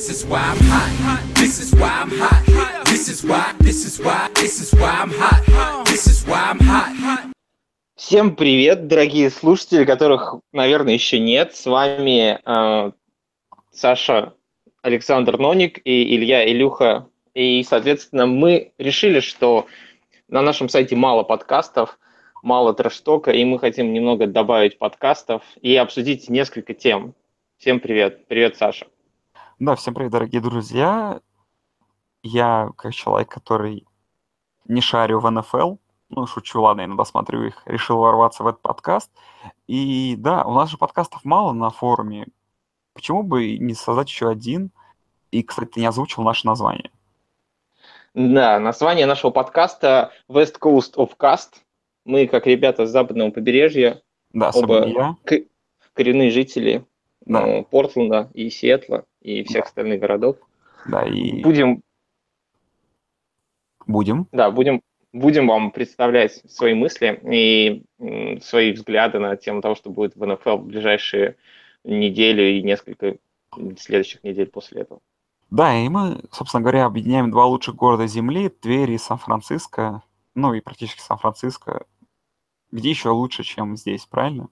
This is why I'm hot. This is why I'm hot. This is why. This is why. This is why I'm hot. This is why I'm hot. Всем привет, дорогие слушатели, которых, наверное, еще нет. С вами э, Саша Александр Ноник и Илья Илюха. И, соответственно, мы решили, что на нашем сайте мало подкастов, мало трэш-тока, и мы хотим немного добавить подкастов и обсудить несколько тем. Всем привет. Привет, Саша. Да, всем привет, дорогие друзья. Я, как человек, который не шарю в НФЛ, ну, шучу, ладно, иногда смотрю их, решил ворваться в этот подкаст. И да, у нас же подкастов мало на форуме. Почему бы не создать еще один? И, кстати, ты не озвучил наше название. Да, название нашего подкаста West Coast of Cast. Мы, как ребята с западного побережья, Да, оба я. коренные жители Да. ну, Портленда и Сиэтла и всех остальных городов. Да, и Будем, будем. да, будем, будем вам представлять свои мысли и свои взгляды на тему того, что будет в НФЛ в ближайшие неделю и несколько следующих недель после этого. Да, и мы, собственно говоря, объединяем два лучших города Земли, Тверь и Сан-Франциско, ну и практически Сан-Франциско. Где еще лучше, чем здесь, правильно?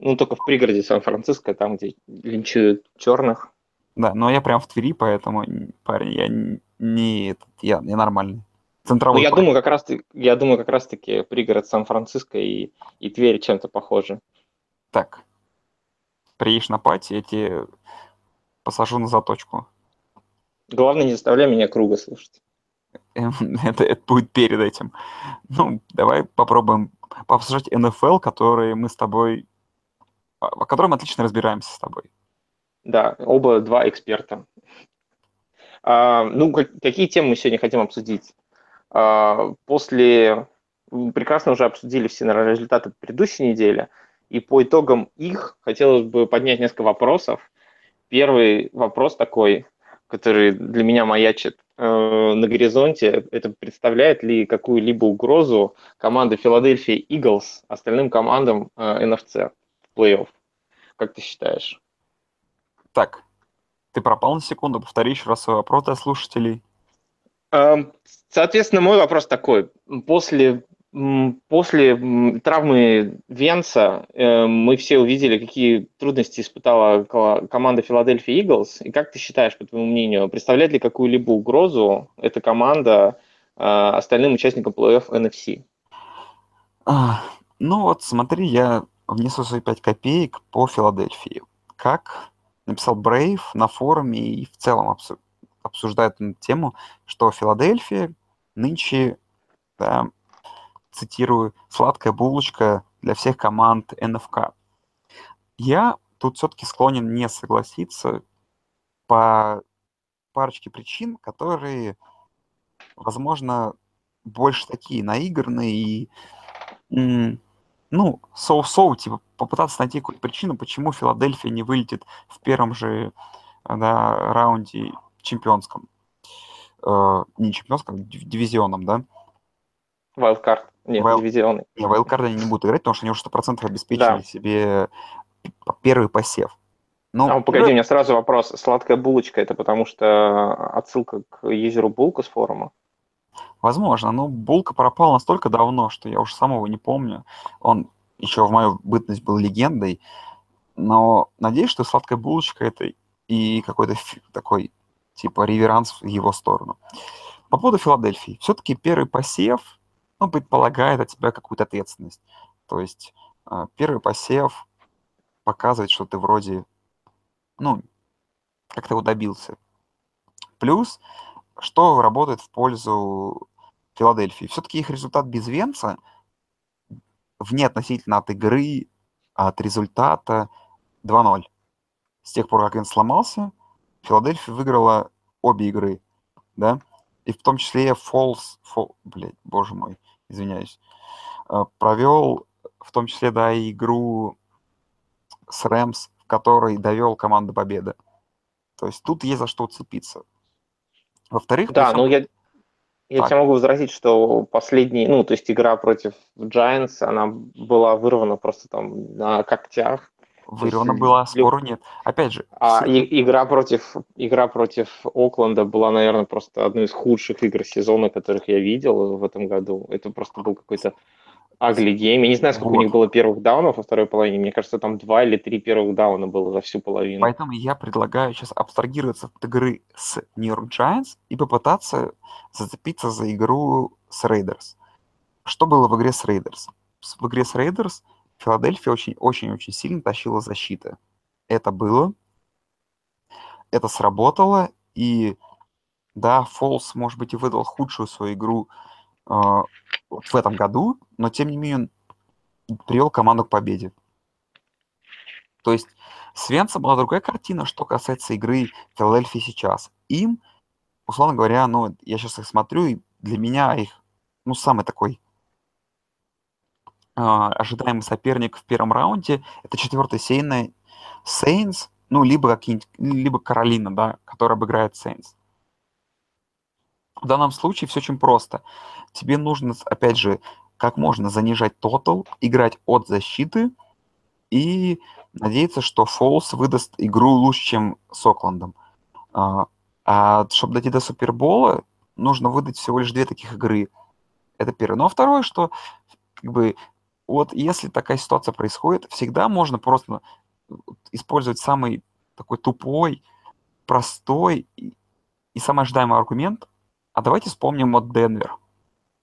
Ну, только в пригороде Сан-Франциско, там, где линчуют черных. Да, но я прям в Твери, поэтому, парень, я не, я, я нормальный. Ну, Центровой я парень. думаю, как раз я думаю, как раз таки пригород Сан-Франциско и, и Тверь чем-то похожи. Так, приедешь на пати, я тебе посажу на заточку. Главное, не заставляй меня круга слушать. Эм, Это, это будет перед этим. Ну, давай попробуем пообсуждать НФЛ, который мы с тобой... о котором отлично разбираемся с тобой. Да, оба два эксперта. А, ну, как- какие темы мы сегодня хотим обсудить? А, после... Прекрасно уже обсудили все результаты предыдущей недели, и по итогам их хотелось бы поднять несколько вопросов. Первый вопрос такой, который для меня маячит э, на горизонте, это представляет ли какую-либо угрозу команда Филадельфия Иглс остальным командам э, NFC в плей-офф? Как ты считаешь? Так, ты пропал на секунду, повтори еще раз свой вопрос для слушателей. Эм, Соответственно, мой вопрос такой. После, после травмы Венца э, мы все увидели, какие трудности испытала ко- команда Филадельфия Иглс. И как ты считаешь, по твоему мнению, представляет ли какую-либо угрозу эта команда э, остальным участникам плей-офф NFC? А, ну вот смотри, я внесу свои 5 копеек по Филадельфии. Как написал Брейв на форуме и в целом обсу- обсуждает эту тему, что Филадельфия нынче, да, цитирую, сладкая булочка для всех команд НФК. Я тут все-таки склонен не согласиться по парочке причин, которые, возможно, больше такие наигранные и ну, соу-соу, типа, попытаться найти какую-то причину, почему Филадельфия не вылетит в первом же э, да, раунде чемпионском. Э, не чемпионском, див- дивизионном, да? Вайлдкарт? Нет, Wild- дивизионный. Не, вайлдкарда они не будут играть, потому что они уже 100% обеспечили Да. себе первый посев. Ну, А, погоди, у меня сразу вопрос. Сладкая булочка – это потому что отсылка к юзеру Булка с форума? Возможно, но Булка пропал настолько давно, что я уже сам его не помню. Он еще в мою бытность был легендой. Но надеюсь, что сладкая булочка это и какой-то такой типа реверанс в его сторону. По поводу Филадельфии. Все-таки первый посев, ну, предполагает от тебя какую-то ответственность. То есть э, первый посев показывает, что ты вроде, ну, как-то его добился. Плюс, что работает в пользу Филадельфии. Все-таки их результат без Венца, вне относительно от игры, от результата, 2-0. С тех пор, как Венц сломался, Филадельфия выиграла обе игры, да, и в том числе Фолс, фол, блядь, боже мой, извиняюсь, э, провел в том числе, да, и игру с Рэмс, в которой довел команду победы. То есть тут есть за что уцепиться. Во-вторых, Да, ну я, я тебе могу возразить, что последний, ну, то есть игра против Giants, она была вырвана просто там на когтях. Выиграно было, спору нет. Опять же... А и, игра, против, игра против Окленда была, наверное, просто одной из худших игр сезона, которых я видел в этом году. Это просто был какой-то агли гейм. Я не знаю, сколько вот. у них было первых даунов во второй половине. Мне кажется, там два или три первых дауна было за всю половину. Поэтому я предлагаю сейчас абстрагироваться от игры с New York Giants и попытаться зацепиться за игру с Raiders. Что было в игре с Raiders? В игре с Raiders Филадельфия очень-очень-очень сильно тащила защиты. Это было, это сработало, и да, Фолс, может быть, и выдал худшую свою игру в этом году, но тем не менее он привел команду к победе. То есть с Венцем была другая картина, что касается игры Филадельфии сейчас. Им, условно говоря, ну, я сейчас их смотрю, и для меня их, ну, самый такой а, ожидаемый соперник в первом раунде это четвертый сейный Сейнс, ну, либо какие-нибудь, либо Каролина, да, которая обыграет Сейнс. В данном случае все очень просто. Тебе нужно, опять же, как можно занижать тотал, играть от защиты и надеяться, что Фолс выдаст игру лучше, чем с Окландом. А, а чтобы дойти до Супербола, нужно выдать всего лишь две таких игры. Это первое. Ну а второе, что как бы вот если такая ситуация происходит, всегда можно просто использовать самый такой тупой, простой и, и самый ожидаемый аргумент. А давайте вспомним вот Денвер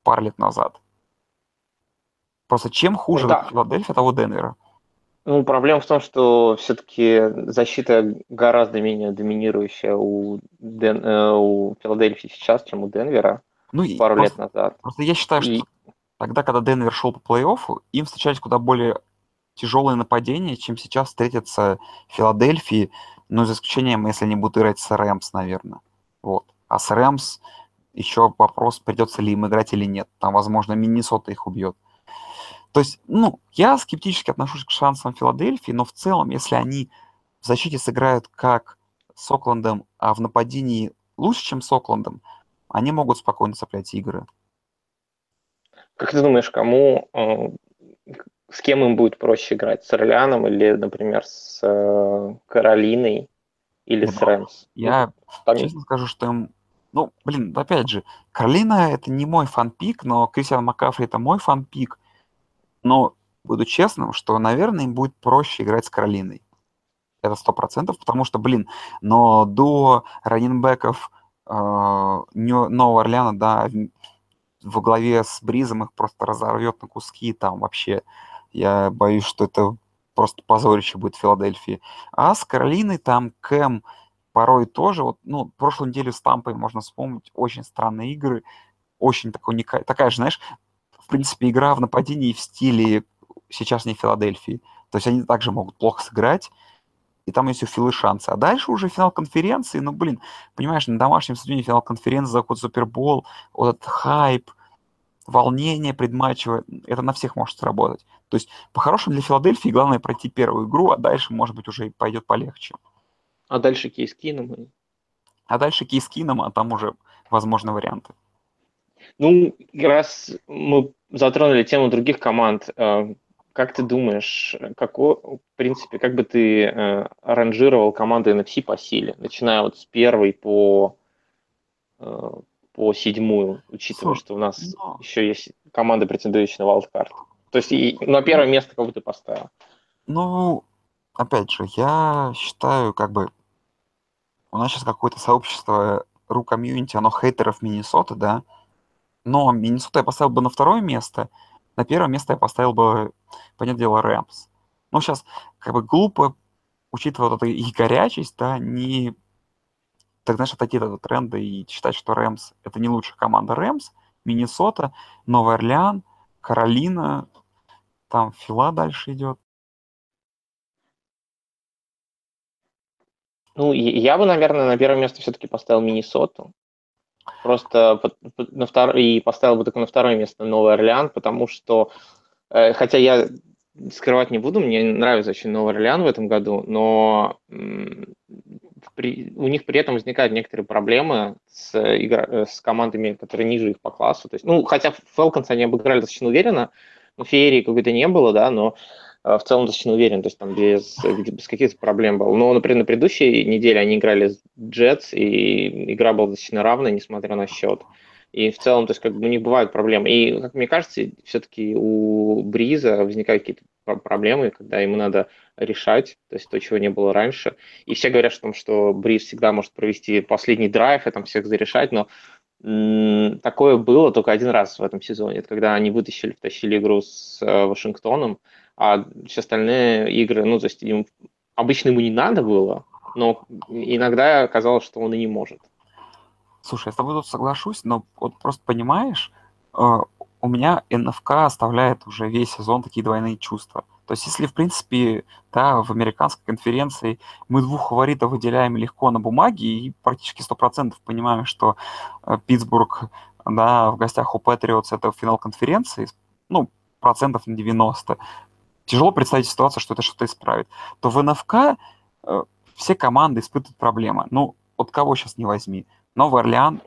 пару лет назад. Просто чем хуже ну, да. Филадельфия, того Денвера. Ну, проблема в том, что все-таки защита гораздо менее доминирующая у, Ден, э, у Филадельфии сейчас, чем у Денвера ну, пару просто, лет назад. Просто я считаю, и... что Тогда, когда Денвер шел по плей-оффу, им встречались куда более тяжелые нападения, чем сейчас встретятся Филадельфии, ну, за исключением, если они будут играть с Рэмс, наверное. Вот. А с Рэмс еще вопрос, придется ли им играть или нет. Там, возможно, Миннесота их убьет. То есть, ну, я скептически отношусь к шансам Филадельфии, но в целом, если они в защите сыграют как с Оклендом, а в нападении лучше, чем с Оклендом, они могут спокойно цеплять игры. Как ты думаешь, кому, э, с кем им будет проще играть? С Орлеаном или, например, с э, Каролиной или с Рэмс? Я ну, честно скажу, что им... Ну, блин, опять же, Каролина — это не мой фанпик, но Кристиан Макафри — это мой фанпик. Но буду честным, что, наверное, им будет проще играть с Каролиной. Это сто процентов, потому что, блин, но до раненбеков э, Нового Орлеана, да, во главе с Бризом их просто разорвет на куски, там вообще я боюсь, что это просто позорище будет в Филадельфии. А с Каролиной там Кэм порой тоже, вот, ну, прошлую неделю с Тампой можно вспомнить, очень странные игры, очень такой уникальная, такая же, знаешь, в принципе, игра в нападении в стиле сейчас не Филадельфии. То есть они также могут плохо сыграть, и там есть у Филы шансы. А дальше уже финал конференции, ну, блин, понимаешь, на домашнем стадионе финал конференции, заход Супербол, вот этот хайп, волнение предматчевое, это на всех может сработать. То есть, по-хорошему, для Филадельфии главное пройти первую игру, а дальше, может быть, уже пойдет полегче. А дальше кейс кином? А дальше кейс кином, а там уже возможны варианты. Ну, раз мы затронули тему других команд, э, как ты думаешь, какой, в принципе, как бы ты э, ранжировал команды NFC по силе, начиная вот с первой по, э, по седьмую, учитывая, Слушай, что у нас но... еще есть команда, претендующая на wildcard? То есть и, на первое место кого ты поставил? Ну, опять же, я считаю, как бы, у нас сейчас какое-то сообщество ру комьюнити, оно хейтеров Миннесоты, да, но Миннесота я поставил бы на второе место, на первое место я поставил бы, понятное дело, Рэмс. Ну, сейчас как бы глупо, учитывая вот эту их горячесть, да, не так, знаешь, отойти от этого тренда и считать, что Рэмс — это не лучшая команда. Рэмс, Миннесота, Новый Орлеан, Каролина, там Фила дальше идет. Ну, я бы, наверное, на первое место все-таки поставил Миннесоту. Просто на втор... и поставил бы только на второе место Новый Орлеан, потому что, э, хотя я скрывать не буду, мне нравится очень Новый Орлеан в этом году, но при, у них при этом возникают некоторые проблемы с, игра, э, с командами, которые ниже их по классу. То есть, ну, хотя Falcons они обыграли достаточно уверенно, но феерии какой-то не было, да, но в целом достаточно уверен, то есть там без, без каких-то проблем был. Но, например, на предыдущей неделе они играли с Джетс, и игра была достаточно равная, несмотря на счет. И в целом, то есть как бы у них бывают проблемы. И, как мне кажется, все-таки у Бриза возникают какие-то проблемы, когда ему надо решать, то есть то, чего не было раньше. И все говорят, что, что Бриз всегда может провести последний драйв и там всех зарешать, но такое было только один раз в этом сезоне. Это когда они вытащили, втащили игру с э, Вашингтоном, а все остальные игры, ну, то есть обычно ему не надо было, но иногда казалось, что он и не может. Слушай, я с тобой тут соглашусь, но вот просто понимаешь, э, у меня НФК оставляет уже весь сезон такие двойные чувства. То есть если, в принципе, да, в американской конференции мы двух фаворитов выделяем легко на бумаге и практически 100% понимаем, что э, Питтсбург да, в гостях у Патриотс это финал конференции, ну, процентов на 90. Тяжело представить ситуацию, что это что-то исправит. То в НФК э, все команды испытывают проблемы. Ну, от кого сейчас не возьми. Новый Орлеан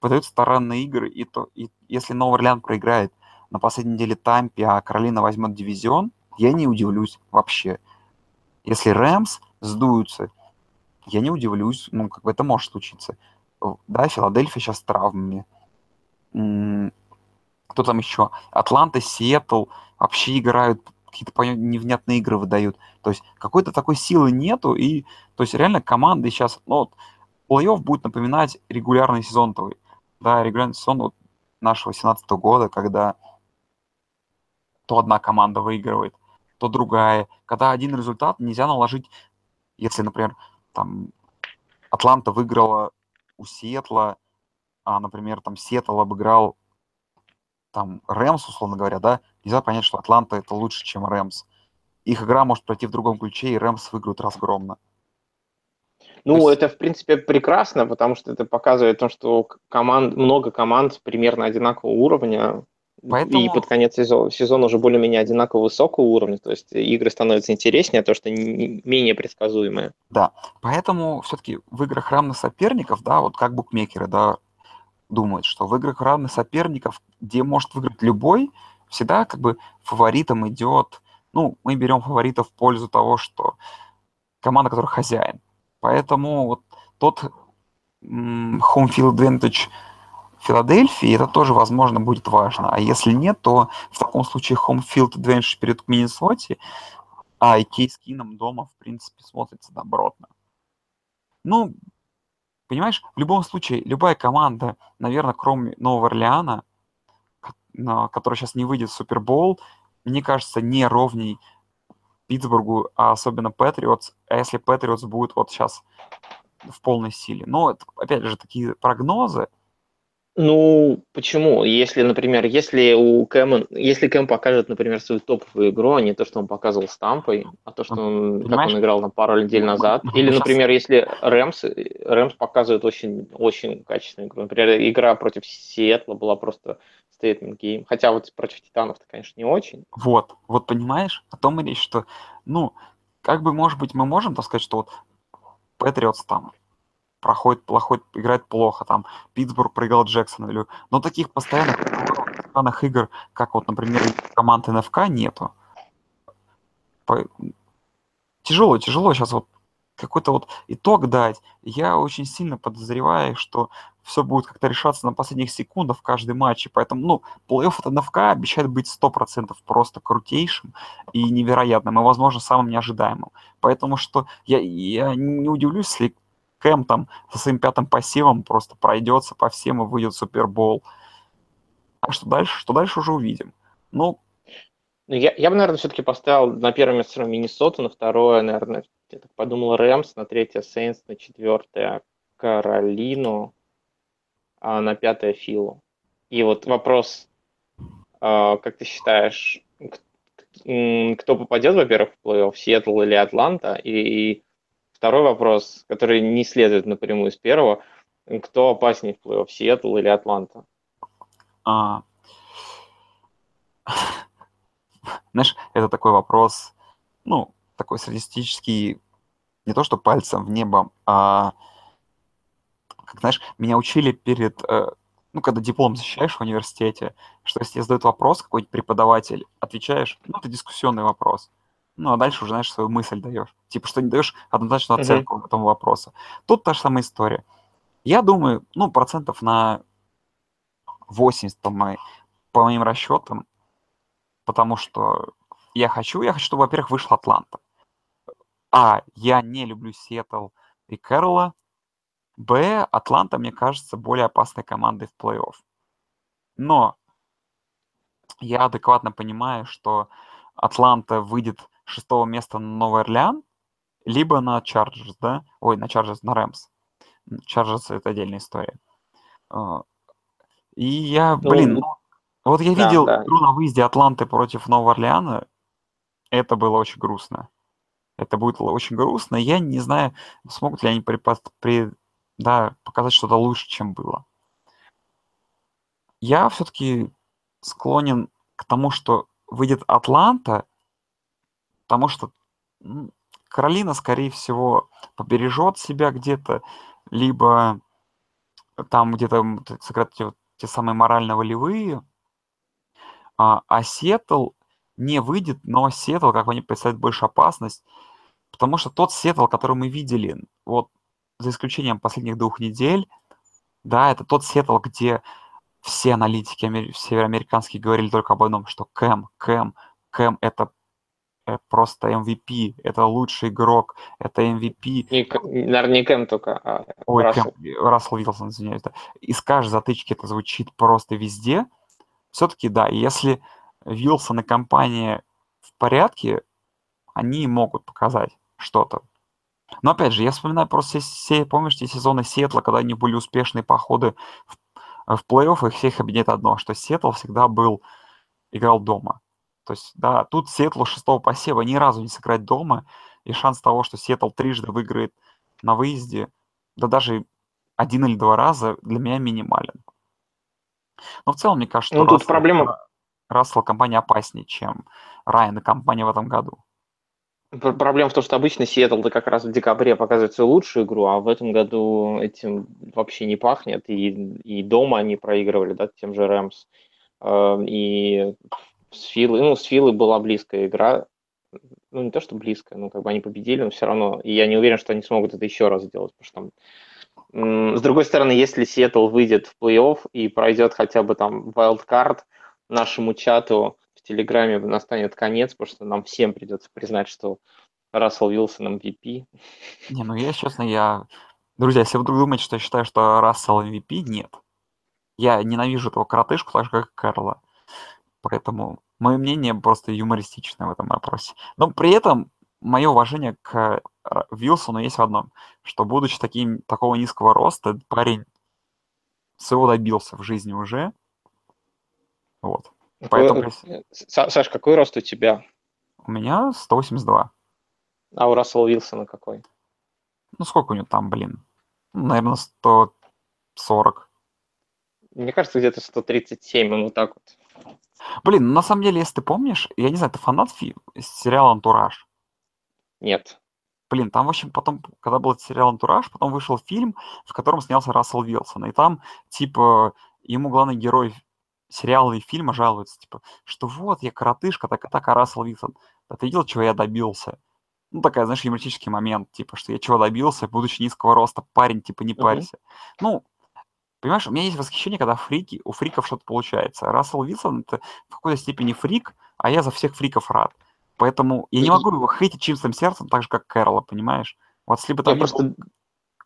выдает странные игры, и, то, и если Новый Орлеан проиграет на последней неделе Тампе, а Каролина возьмет дивизион, я не удивлюсь вообще. Если Рэмс сдуются, я не удивлюсь, ну, как бы это может случиться. Да, Филадельфия сейчас с травмами. Кто там еще? Атланта, Сиэтл вообще играют какие-то невнятные игры выдают. То есть какой-то такой силы нету, и то есть реально команды сейчас, ну, вот, плей-офф будет напоминать регулярный сезон твой. Да, регулярный сезон вот нашего 17 года, когда то одна команда выигрывает, то другая. Когда один результат нельзя наложить, если, например, там Атланта выиграла у Сиэтла, а, например, там Сиэтл обыграл там Рэмс, условно говоря, да, нельзя понять, что Атланта это лучше, чем Рэмс. Их игра может пройти в другом ключе, и Рэмс выиграют разгромно. Ну, есть... это, в принципе, прекрасно, потому что это показывает то, что команд, много команд примерно одинакового уровня, Поэтому... и под конец сезона, сезона уже более-менее одинаково высокого уровня, то есть игры становятся интереснее, а то, что не, менее предсказуемые. Да, поэтому все-таки в играх равных соперников, да, вот как букмекеры, да, думают, что в играх равных соперников, где может выиграть любой, всегда как бы фаворитом идет, ну, мы берем фаворитов в пользу того, что команда, которая хозяин. Поэтому вот тот home field advantage Филадельфии, это тоже, возможно, будет важно. А если нет, то в таком случае home field advantage перед Миннесоте, а и Кейс Кином дома, в принципе, смотрится добротно. Ну, понимаешь, в любом случае, любая команда, наверное, кроме Нового Орлеана, который сейчас не выйдет в Супербол, мне кажется, не ровней Питтсбургу, а особенно Патриотс, а если Патриотс будет вот сейчас в полной силе. Но опять же, такие прогнозы. Ну, почему? Если, например, если у Кэма, если Кэм покажет, например, свою топовую игру, а не то, что он показывал с Тампой, а то, что он, как он играл на пару недель назад. Или, например, если Рэмс, Рэмс показывает очень, очень качественную игру. Например, игра против Сиэтла была просто statement game. Хотя вот против Титанов-то, конечно, не очень. Вот, вот понимаешь, о том и речь, что, ну, как бы, может быть, мы можем, так сказать, что вот Патриотс там проходит плохой, играет плохо, там, Питтсбург проиграл Джексонвиллю, но таких постоянных странных игр, как вот, например, команд НФК, нету. По... Тяжело, тяжело сейчас вот какой-то вот итог дать. Я очень сильно подозреваю, что все будет как-то решаться на последних секундах в каждой матче. Поэтому, ну, плей-офф от НФК обещает быть 100% просто крутейшим и невероятным, и, возможно, самым неожидаемым. Поэтому что я, я не удивлюсь, если Кэм там со своим пятым пассивом просто пройдется по всем и выйдет Супербол. А что дальше? Что дальше уже увидим. Ну, ну я, я бы, наверное, все-таки поставил на первое место Миннесоту, на второе, наверное, я так подумал, Рэмс, на третье Сейнс, на четвертое Каролину, а на пятое Филу. И вот вопрос, а, как ты считаешь, кто попадет, во-первых, в плей-офф, Сиэтл или Атланта? И, и второй вопрос, который не следует напрямую из первого, кто опаснее в плей-офф, Сиэтл или Атланта? А... Знаешь, это такой вопрос, ну, такой статистический, не то что пальцем в небо, а как знаешь, меня учили перед, э, ну, когда диплом защищаешь в университете, что если тебе задают вопрос какой-нибудь преподаватель, отвечаешь, ну, это дискуссионный вопрос. Ну, а дальше уже, знаешь, свою мысль даешь. Типа, что не даешь однозначную оценку uh-huh. этому вопросу. Тут та же самая история. Я думаю, ну, процентов на 80 по, моей, по моим расчетам, потому что я хочу, я хочу, чтобы, во-первых, вышла Атланта. А, я не люблю Сиэтл и Кэрола. Б, Атланта, мне кажется, более опасной командой в плей-офф. Но я адекватно понимаю, что Атланта выйдет шестого места на Новый Орлеан, либо на Чарджерс, да? Ой, на Чарджерс, на Рэмс. Чарджерс — это отдельная история. А, и я, ну, блин, ну, вот я да, видел да. игру на выезде Атланты против Нового Орлеана, это было очень грустно. Это будет очень грустно. Я не знаю, смогут ли они при, при, да, показать что-то лучше, чем было. Я все-таки склонен к тому, что выйдет Атланта, потому что Каролина, скорее всего, побережет себя где-то, либо там где-то сыграть те, те самые морально-волевые, а, а Сиэтл не выйдет, но Сиэтл, как они представляют, больше опасность, потому что тот Сиэтл, который мы видели, вот за исключением последних двух недель, да, это тот Сиэтл, где все аналитики североамериканские говорили только об одном, что Кэм, Кэм, Кэм это просто MVP, это лучший игрок, это MVP. Не, наверное, не Кэм только, а Ой, Рассел. Кэм, Рассел Вилсон, извиняюсь. Да. Из каждой затычки это звучит просто везде. Все-таки, да, если Вилсон и компания в порядке, они могут показать что-то. Но опять же, я вспоминаю просто все, помнишь, те сезоны Сетла, когда они были успешные походы в в плей-офф их всех объединяет одно, что Сиэтл всегда был, играл дома. То есть, да, тут Сиэтлу шестого посева ни разу не сыграть дома, и шанс того, что Сиэтл трижды выиграет на выезде, да даже один или два раза для меня минимален. Но в целом, мне кажется, ну, что тут Рассел, проблема... Рассел компания опаснее, чем Райан и компания в этом году. Проблема в том, что обычно Сиэтл-то как раз в декабре показывает свою лучшую игру, а в этом году этим вообще не пахнет. И, и дома они проигрывали, да, тем же Рэмс. Эм, и с Филой, ну, с Филой была близкая игра. Ну, не то, что близкая, ну, как бы они победили, но все равно. И я не уверен, что они смогут это еще раз сделать, потому что там... С другой стороны, если Сиэтл выйдет в плей-офф и пройдет хотя бы там wildcard нашему чату, Телеграме настанет конец, потому что нам всем придется признать, что Рассел Вилсон MVP. Не, ну я, честно, я... Друзья, если вы вдруг думаете, что я считаю, что Рассел MVP, нет. Я ненавижу этого коротышку, так же, как и Карла. Поэтому мое мнение просто юмористичное в этом вопросе. Но при этом мое уважение к Вилсону есть в одном, что будучи таким, такого низкого роста, парень своего добился в жизни уже. Вот. Поэтому... Саш, какой рост у тебя? У меня 182. А у Рассела Вилсона какой? Ну, сколько у него там, блин? Ну, наверное, 140. Мне кажется, где-то 137, ну вот так вот. Блин, на самом деле, если ты помнишь, я не знаю, ты фанат фи- сериала «Антураж»? Нет. Блин, там, в общем, потом, когда был сериал «Антураж», потом вышел фильм, в котором снялся Рассел Вилсон. И там, типа, ему главный герой сериалы и фильмы жалуются, типа, что вот, я коротышка, так, так, а Рассел Вилсон, а ты видел, чего я добился? Ну, такая, знаешь, юмористический момент, типа, что я чего добился, будучи низкого роста, парень, типа, не парься. Uh-huh. Ну, понимаешь, у меня есть восхищение, когда фрики, у фриков что-то получается. Рассел Вилсон — это в какой-то степени фрик, а я за всех фриков рад. Поэтому я не могу его хейтить чистым сердцем, так же, как Кэрола, понимаешь? Вот если бы там я просто... был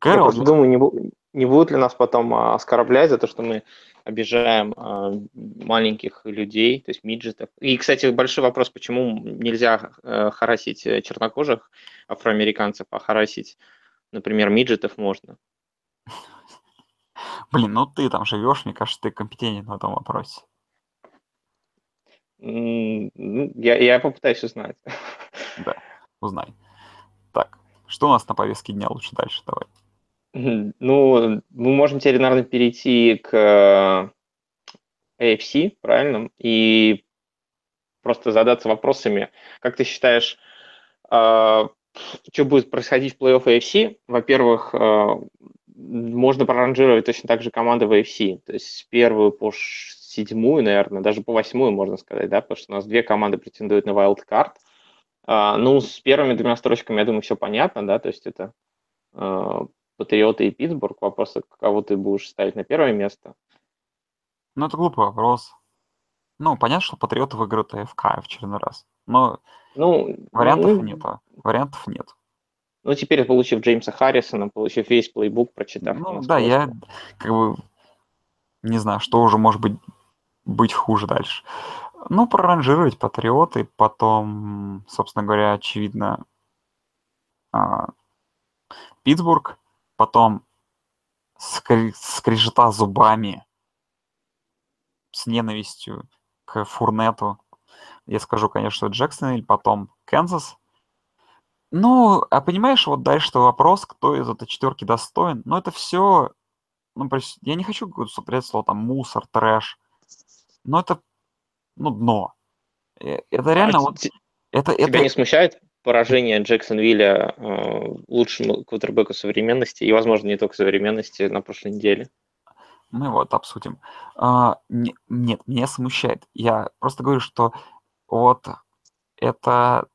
Кэрол... Я просто думаю, не, не будут ли нас потом а, оскорблять за то, что мы обижаем а, маленьких людей, то есть миджетов. И, кстати, большой вопрос, почему нельзя а, харасить э, чернокожих афроамериканцев, а харасить, например, миджетов можно. Блин, ну ты там живешь, мне кажется, ты компетентен в этом вопросе. Ну, я, я попытаюсь узнать. Да, узнай. Так, что у нас на повестке дня лучше дальше? Давай. Ну, мы можем теперь, наверное, перейти к AFC, правильно? И просто задаться вопросами. Как ты считаешь, а, что будет происходить в плей-офф AFC? Во-первых, а, можно проранжировать точно так же команды в AFC. То есть первую по седьмую, наверное, даже по восьмую, можно сказать, да, потому что у нас две команды претендуют на wildcard. А, ну, с первыми двумя строчками, я думаю, все понятно, да, то есть это э, Патриоты и Питтсбург. Вопрос, кого ты будешь ставить на первое место. Ну, это глупый вопрос. Ну, понятно, что Патриоты выиграют АФК в очередной раз. Но ну, вариантов ну, нет. Вариантов нет. Ну, теперь, получив Джеймса Харрисона, получив весь плейбук, прочитав. Ну, да, я как бы не знаю, что уже может быть, быть хуже дальше. Ну, проранжировать Патриоты, потом, собственно говоря, очевидно, а, Питтсбург, потом скри- скрежета зубами с ненавистью к Фурнету. Я скажу, конечно, Джексон, потом Канзас. Ну, а понимаешь, вот дальше вопрос, кто из этой четверки достоин. Но это все, ну, я не хочу говорить слово там мусор, трэш, но это, ну, дно. Э, это реально а вот... Это, тебя это... не смущает поражение Джексонвилля э, лучшему квотербеку современности и, возможно, не только современности на прошлой неделе? Мы вот обсудим. А, не, нет, меня смущает. Я просто говорю, что вот это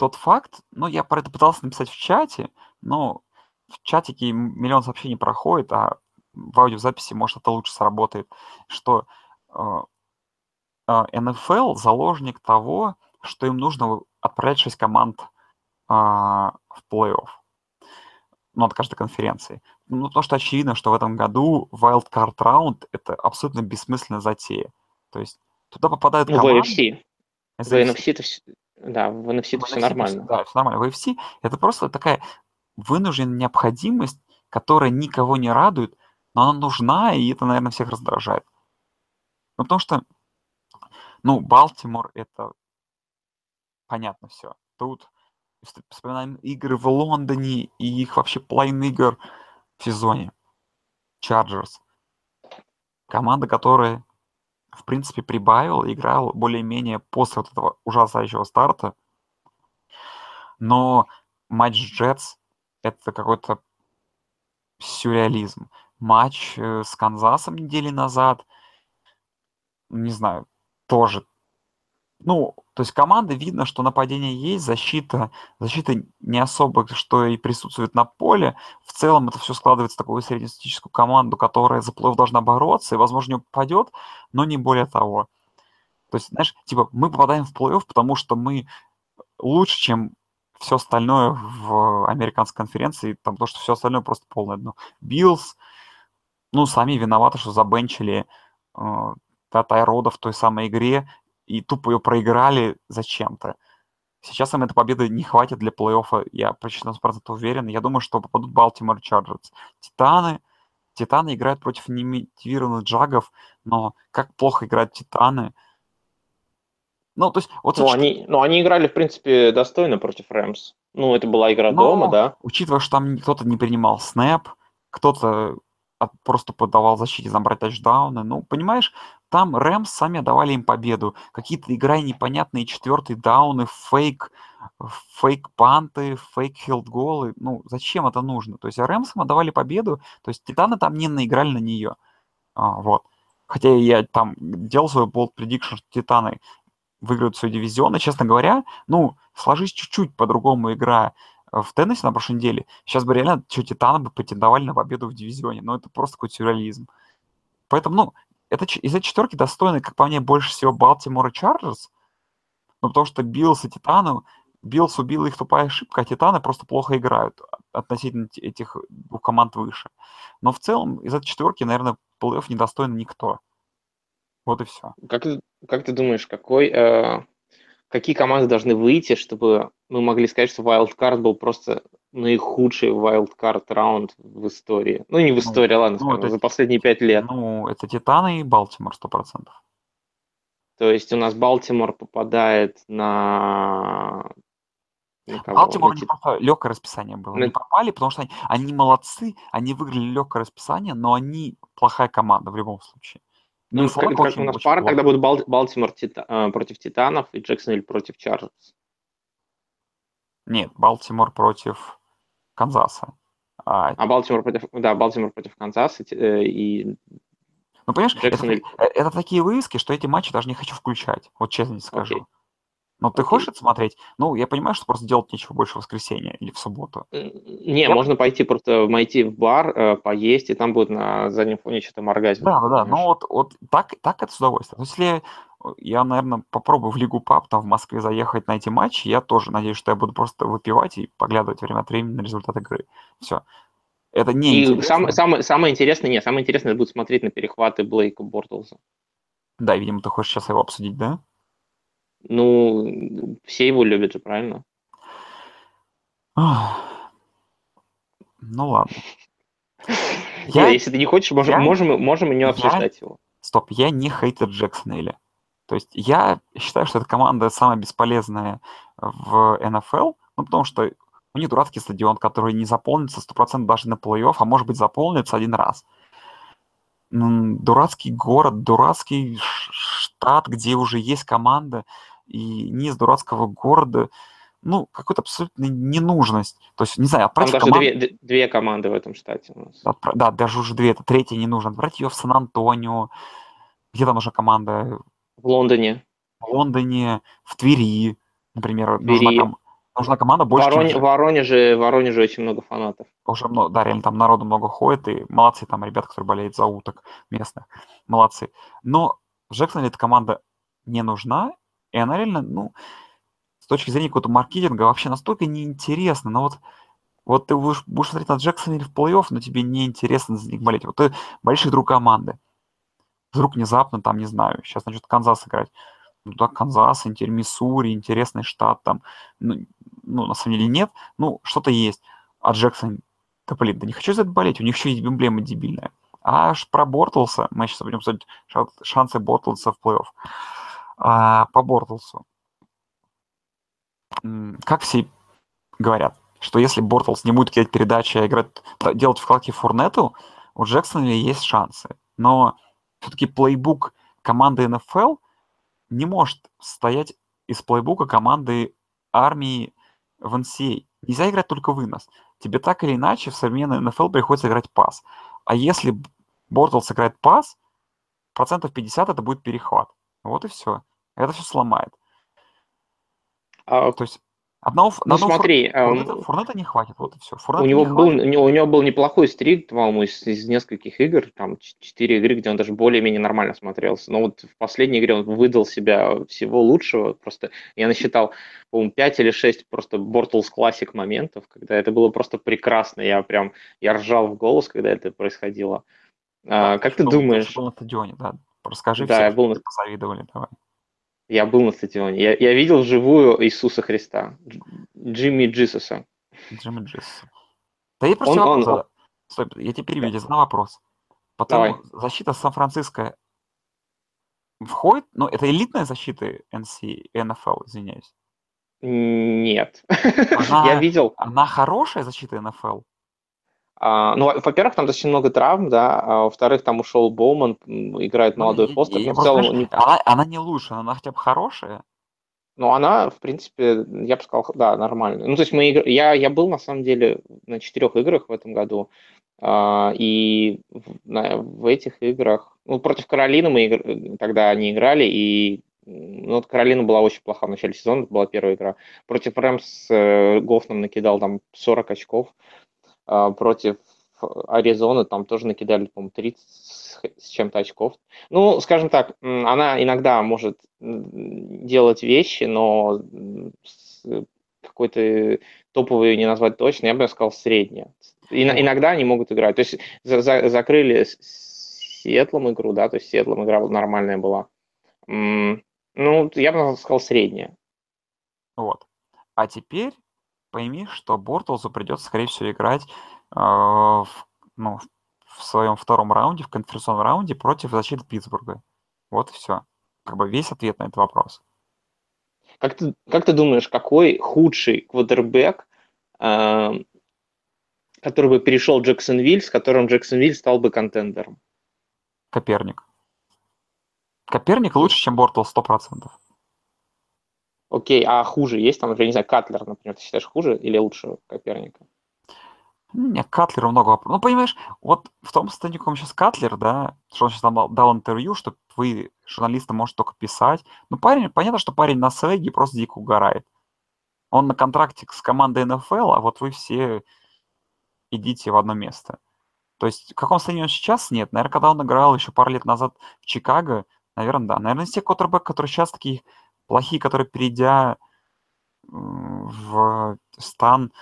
тот факт, ну, я про это пытался написать в чате, но в чатике миллион сообщений проходит, а в аудиозаписи, может, это лучше сработает, что э, э, НФЛ заложник того, что им нужно отправлять 6 команд а, в плей-офф. Ну, от каждой конференции. Ну, потому что очевидно, что в этом году Wildcard Round — это абсолютно бессмысленная затея. То есть туда попадают ну, команды... в AFC. В NFC это все... Да, в NFC это все нормально. Да, все нормально. В AFC это просто такая вынужденная необходимость, которая никого не радует, но она нужна, и это, наверное, всех раздражает. Ну, потому что, ну, Балтимор — это понятно все. Тут вспоминаем игры в Лондоне и их вообще половина игр в сезоне. Чарджерс. Команда, которая, в принципе, прибавила, играла более-менее после вот этого ужасающего старта. Но матч Джетс — это какой-то сюрреализм. Матч э, с Канзасом недели назад, не знаю, тоже ну, то есть команда видно, что нападение есть, защита, защита не особо, что и присутствует на поле. В целом это все складывается в такую среднестатистическую команду, которая за плей должна бороться и, возможно, не упадет, но не более того. То есть, знаешь, типа мы попадаем в плей-офф, потому что мы лучше, чем все остальное в американской конференции, там, потому что все остальное просто полное дно. Биллс, ну, сами виноваты, что забенчили э, Тайрода в той самой игре, и тупо ее проиграли зачем-то. Сейчас им эта победа не хватит для плей-оффа, я почти на 100% уверен. Я думаю, что попадут Балтимор Чарджерс. Титаны, Титаны играют против немотивированных джагов, но как плохо играют Титаны. Ну, то есть, вот ну, они, ну, они играли, в принципе, достойно против Рэмс. Ну, это была игра но, дома, да. Учитывая, что там кто-то не принимал снэп, кто-то просто подавал защите забрать тачдауны. Ну, понимаешь, там Рэмс сами давали им победу. Какие-то играя непонятные четвертые дауны, фейк, фейк-панты, фейк-хилд-голы. Ну, зачем это нужно? То есть Рэмсам отдавали победу, то есть Титаны там не наиграли на нее. А, вот. Хотя я там делал свой bold prediction, что Титаны выиграют свой дивизион. И, честно говоря, ну, сложись чуть-чуть по-другому игра в Теннесси на прошлой неделе, сейчас бы реально что Титаны бы претендовали на победу в дивизионе. Но это просто какой-то сюрреализм. Поэтому, ну, это, из этой четверки достойны, как по мне, больше всего Балтимор и Чарджерс. Ну, потому что Биллс и Титаны, Биллс убил их тупая ошибка, а Титаны просто плохо играют относительно этих двух команд выше. Но в целом из этой четверки, наверное, плей-офф недостоин никто. Вот и все. Как, как ты думаешь, какой, э, какие команды должны выйти, чтобы мы могли сказать, что Wildcard был просто наихудший wildcard раунд в истории. Ну, не в ну, истории, ну, ладно, ну, скажем, это, за последние пять лет. Ну, это Титаны и Балтимор, сто процентов. То есть у нас Балтимор попадает на... на кого? Балтимор на... просто легкое расписание было. На... Они попали, потому что они, они молодцы, они выиграли легкое расписание, но они плохая команда в любом случае. Ну, как, как у нас пара, когда будет Бал... Балтимор тита... Э, против Титанов и Джексонвилл против Чарджерс. Нет, Балтимор против Канзаса. А, а Балтимор против, да, Балтимор против Канзаса э, и ну, понимаешь, это, э, это такие вывески, что эти матчи даже не хочу включать, вот честно скажу. Okay. Но ты хочешь это смотреть? Ну, я понимаю, что просто делать нечего больше в воскресенье или в субботу. Не, Я- можно пойти просто найти в бар, э, поесть, и там будет на заднем фоне что-то моргать. Да, да, да. Ну вот, вот так, так это с удовольствием. Если я, наверное, попробую в Лигу Пап там в Москве заехать на эти матчи, я тоже надеюсь, что я буду просто выпивать и поглядывать время от времени на результат игры. Все. Это не И интересно. самое, самое, интересное, нет, самое интересное будет смотреть на перехваты Блейка Бортлза. Да, видимо, ты хочешь сейчас его обсудить, да? Ну, все его любят же, правильно? Ну ладно. Я, если ты не хочешь, можем, я- можем, можем и не я- обсуждать его. стоп, я не хейтер Джексона или. То есть я считаю, что эта команда самая бесполезная в НФЛ, ну, потому что у них дурацкий стадион, который не заполнится 100% даже на плей-офф, а может быть заполнится один раз. Дурацкий город, дурацкий штат, где уже есть команда, и низ дурацкого города, ну, какой-то абсолютно ненужность. То есть, не знаю, Там отправить даже команду... две, две команды в этом штате у нас. Отпра- Да, даже уже две, это третья не нужно. Отправить ее в Сан-Антонио, где там нужна команда, В Лондоне. в Лондоне, в Твери, например, нужна, Твери. ком- нужна команда больше, чем Вороне- Джек. в Воронеже, в Воронеже очень много фанатов. Уже много, да, реально там народу много ходит, и молодцы там ребята, которые болеют за уток местных, молодцы. Но в Джексоне эта команда не нужна, и она реально, ну, с точки зрения какого-то маркетинга вообще настолько неинтересна. Но вот, вот ты будешь, будешь смотреть на Джексона или в плей-офф, но тебе неинтересно за них болеть. Вот ты болеешь вдруг команды. Вдруг внезапно, там, не знаю, сейчас начнет Канзас играть. Ну да, Канзас, интер, Миссури, интересный штат там. Ну, ну, на самом деле нет. Ну, что-то есть. А Джексон, да блин, да не хочу за это болеть, у них еще есть эмблема дебильная. А аж про Бортлса, мы сейчас будем ша- шансы Бортлса в плей-офф. А, по Бортлсу. Как все говорят, что если Бортлс не будет кидать передачи, а играть, делать вкладки Фурнету, у Джексона есть шансы. Но все-таки плейбук команды НФЛ не может стоять из плейбука команды армии в NCAA. Нельзя играть только вынос. Тебе так или иначе в современной НФЛ приходится играть пас. А если Бортлс играет пас, процентов 50 это будет перехват. Вот и все. Это все сломает. А, То есть одного, ну одного смотри, Фурнета, Фурнета не хватит. Вот и все. у него, был, у, него, у него был неплохой стрик, по-моему, из, из нескольких игр, там четыре игры, где он даже более-менее нормально смотрелся. Но вот в последней игре он выдал себя всего лучшего. Просто я насчитал, по-моему, 5 или 6 просто Бортлс классик моментов, когда это было просто прекрасно. Я прям, я ржал в голос, когда это происходило. А, как ты думаешь? был на стадионе, да. Расскажи Да, всем, я был на- позавидовали, давай. Я был на стадионе. Я, я видел вживую Иисуса Христа, Дж- Джимми Джисуса. Джимми Джесс. Да я просто Он- он- задам. Стой, я тебе тебе задам вопрос. Потому Давай. защита Сан-Франциско входит, ну, это элитная защита NC, NFL, извиняюсь. Нет. Она- Я видел. Она хорошая защита НФЛ? А, ну, во- во-первых, там достаточно много травм, да. А во-вторых, там ушел Боуман, играет молодой Ну, Фостер. но в целом, не- она, она не лучше, она хотя бы хорошая. ну, она, в принципе, я бы сказал, да, нормальная. Ну, то есть мы я, я был, на самом деле, на четырех играх в этом году. а, и в, на- в этих играх, ну, против Каролины мы игр- тогда они играли, и ну, вот Каролина была очень плоха в начале сезона, это была первая игра. Против Рэмс э, Гофном накидал там 40 очков. А, против Аризоны там тоже накидали, по-моему, 30 с чем-то очков. Ну, скажем так, она иногда может делать вещи, но какой-то топовый не назвать точно, я бы сказал средняя. Ин- иногда они могут играть. То есть за- за- закрыли Сиэтлом игру, да, то есть Сиэтлом игра нормальная была. Ну, я бы сказал средняя. Вот. А теперь пойми, что Бортлзу придется, скорее всего, играть э, в, ну, в своем втором раунде, в конференционном раунде против защиты Питтсбурга. Вот и все. Как бы весь ответ на этот вопрос. Как ты, как ты думаешь, какой худший квотербек, эм, который бы перешел в Джексонвиль, с которым Джексонвиль стал бы контендером? Коперник. Коперник лучше, чем Бортлз 100%. Окей, а хуже есть там, я не знаю, Катлер, например, ты считаешь хуже или лучше Коперника? Не, Катлеру много вопросов. Ну, понимаешь, вот в том состоянии, в каком сейчас Катлер, да, что он сейчас дал, дал интервью, что вы, журналисты, можете только писать. Ну, парень, понятно, что парень на свеге просто дико угорает. Он на контракте с командой НФЛ, а вот вы все идите в одно место. То есть в каком состоянии он сейчас? Нет. Наверное, когда он играл еще пару лет назад в Чикаго, наверное, да. Наверное, из тех квотербек, которые сейчас такие плохие, которые, перейдя в стан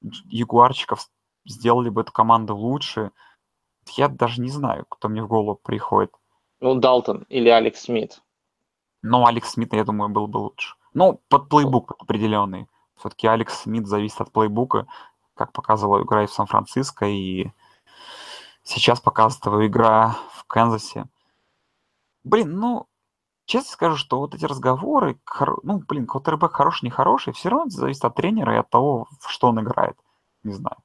ягуарчиков, сделали бы эту команду лучше. Я даже не знаю, кто мне в голову приходит. Ну, Далтон или Алекс Смит. Ну, Алекс Смит, я думаю, был бы лучше. Ну, под плейбук определенный. Все-таки Алекс Смит зависит от плейбука, как показывала игра в Сан-Франциско, и сейчас показывает его игра в Канзасе. Блин, ну, честно скажу, что вот эти разговоры, ну, блин, квотербек хороший, нехороший, все равно зависит от тренера и от того, в что он играет. Не знаю.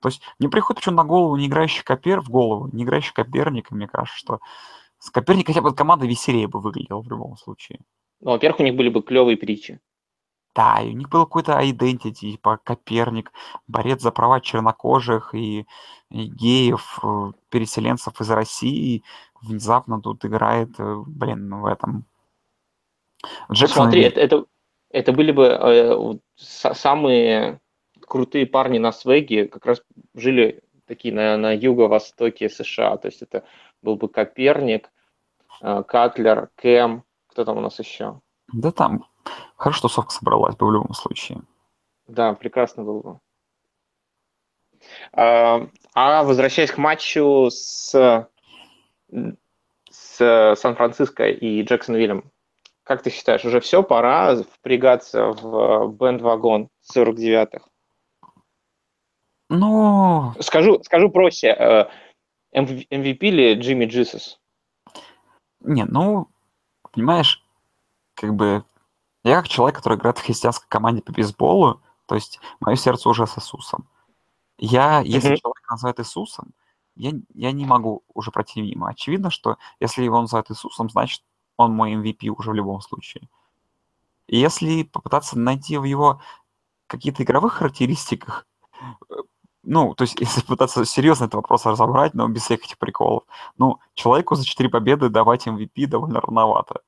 То есть мне приходит почему на голову не играющий копер, в голову, не играющий коперник, мне кажется, что с Коперник хотя бы команда веселее бы выглядела в любом случае. Ну, во-первых, у них были бы клевые притчи. Да, и у них был какой-то identity, типа Коперник, борец за права чернокожих и, и геев, э, переселенцев из России, внезапно тут играет, э, блин, в этом. Джексон Смотри, это, это, это были бы э, самые крутые парни на свеге, как раз жили такие на, на юго-востоке США. То есть это был бы Коперник, э, Катлер, Кэм, кто там у нас еще? Да там, хорошо, что совка собралась бы в любом случае. Да, прекрасно было бы. А, а возвращаясь к матчу с, с Сан-Франциско и Джексонвиллем, как ты считаешь, уже все, пора впрягаться в бенд-вагон 49-х? Ну... Скажу, скажу проще. Э, MVP ли Джимми Джисус? Не, ну, понимаешь, как бы я как человек, который играет в христианской команде по бейсболу, то есть мое сердце уже с Иисусом. Я, если mm-hmm. человек называет Иисусом, я, я не могу уже пройти мимо. Очевидно, что если его называют Иисусом, значит, он мой MVP уже в любом случае. И если попытаться найти в его каких-то игровых характеристиках ну, то есть, если пытаться серьезно этот вопрос разобрать, но без всех этих приколов, ну, человеку за 4 победы давать MVP довольно рановато.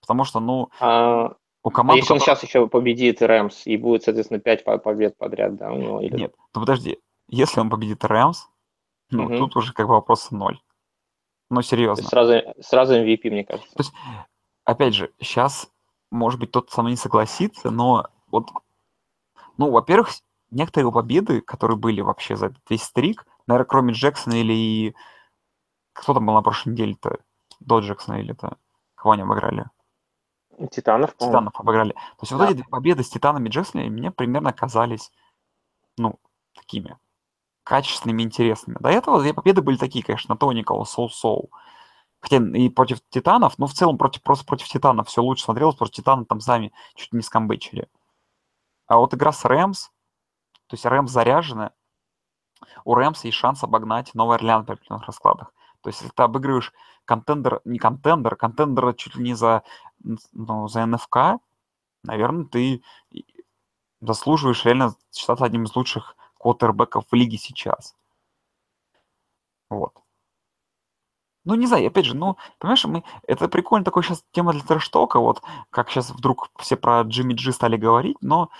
Потому что, ну, а, у команды... А если он сейчас еще победит Рэмс и будет, соответственно, 5 побед подряд, да, у него? Или... Нет, ну подожди, если он победит Рэмс, ну, угу. тут уже как бы вопрос ноль. Ну, серьезно. Сразу, сразу MVP, мне кажется. То есть, опять же, сейчас, может быть, тот со мной не согласится, но вот, ну, во-первых, некоторые победы, которые были вообще за этот весь стрик, наверное, кроме Джексона или... Кто там был на прошлой неделе-то? До Джексона или-то? Кого они обыграли? Титанов, Титанов обыграли. То есть да. вот эти победы с Титанами и Джексонами мне примерно казались, ну, такими качественными, интересными. До этого две победы были такие, конечно, Тоникова, Соу-Соу. Хотя и против Титанов, но в целом против, просто против Титанов все лучше смотрелось, против Титанов там сами чуть не скамбычили. А вот игра с Рэмс, то есть Рэмс заряжены, у Рэмса есть шанс обогнать Новый Орлеан при определенных раскладах. То есть, если ты обыгрываешь контендер, не контендер, контендера чуть ли не за, ну, за НФК, наверное, ты заслуживаешь реально считаться одним из лучших квотербеков в лиге сейчас. Вот. Ну, не знаю, опять же, ну, понимаешь, мы, это прикольно такой сейчас тема для трэш-тока, вот, как сейчас вдруг все про Джимми Джи стали говорить, но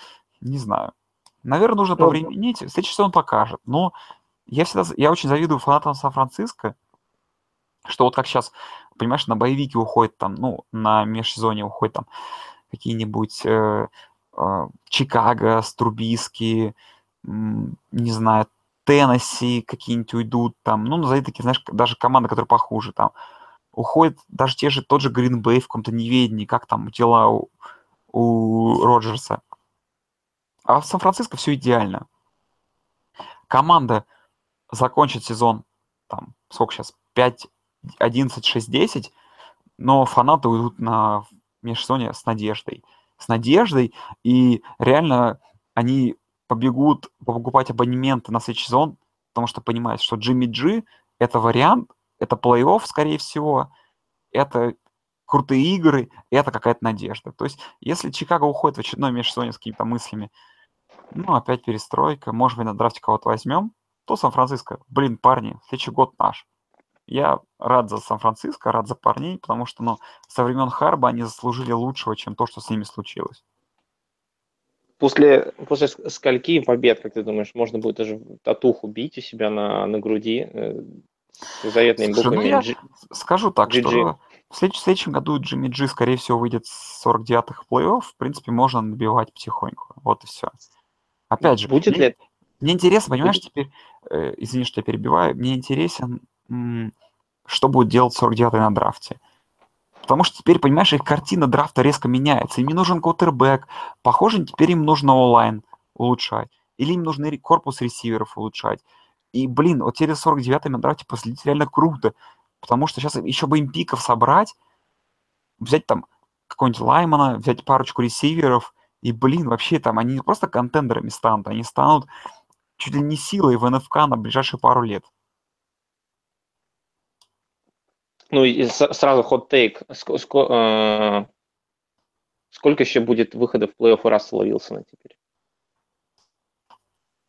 не знаю. Наверное, нужно ну, повременить. Следующий сезон покажет. Но я всегда, я очень завидую фанатам Сан-Франциско, что вот как сейчас, понимаешь, на боевики уходит там, ну, на межсезонье уходит там какие-нибудь э, э, Чикаго, Струбиски, не знаю, Теннесси какие-нибудь уйдут там, ну, назови такие, знаешь, даже команды, которые похуже там. Уходит даже те же, тот же Гринбей в каком-то неведении, как там дела у, у Роджерса. А в Сан-Франциско все идеально. Команда закончит сезон, там, сколько сейчас, 5, 11, 6, 10, но фанаты уйдут на межсезонье с надеждой. С надеждой, и реально они побегут покупать абонементы на следующий сезон, потому что понимают, что Джимми Джи — это вариант, это плей-офф, скорее всего, это крутые игры, это какая-то надежда. То есть, если Чикаго уходит в очередной межсезонье с какими-то мыслями, ну, опять перестройка. Может быть, на драфте кого-то возьмем. То Сан-Франциско. Блин, парни, следующий год наш. Я рад за Сан-Франциско, рад за парней, потому что, ну, со времен Харба они заслужили лучшего, чем то, что с ними случилось. После, после скольки побед, как ты думаешь, можно будет даже татуху бить у себя на, на груди э, с заветными Слушай, ну буквами я G- скажу так, GG. что в следующем, в следующем году Джимми Джи, скорее всего, выйдет с 49-х в плей-офф. В принципе, можно набивать потихоньку. Вот и все. Опять же, Будет мне, ли мне интересно, понимаешь, теперь, э, извини, что я перебиваю, мне интересен, м, что будет делать 49-й на драфте. Потому что теперь, понимаешь, их картина драфта резко меняется. Им не нужен квотербек. Похоже, теперь им нужно онлайн улучшать. Или им нужно ре- корпус ресиверов улучшать. И, блин, вот теперь 49-й на драфте последить реально круто. Потому что сейчас еще бы им пиков собрать, взять там какого-нибудь Лаймана, взять парочку ресиверов, и, блин, вообще там они не просто контендерами станут, они станут чуть ли не силой в НФК на ближайшие пару лет. Ну и сразу хот-тейк. Ск- э, Сколько еще будет выходов в плей-офф у Рассела Вилсона теперь?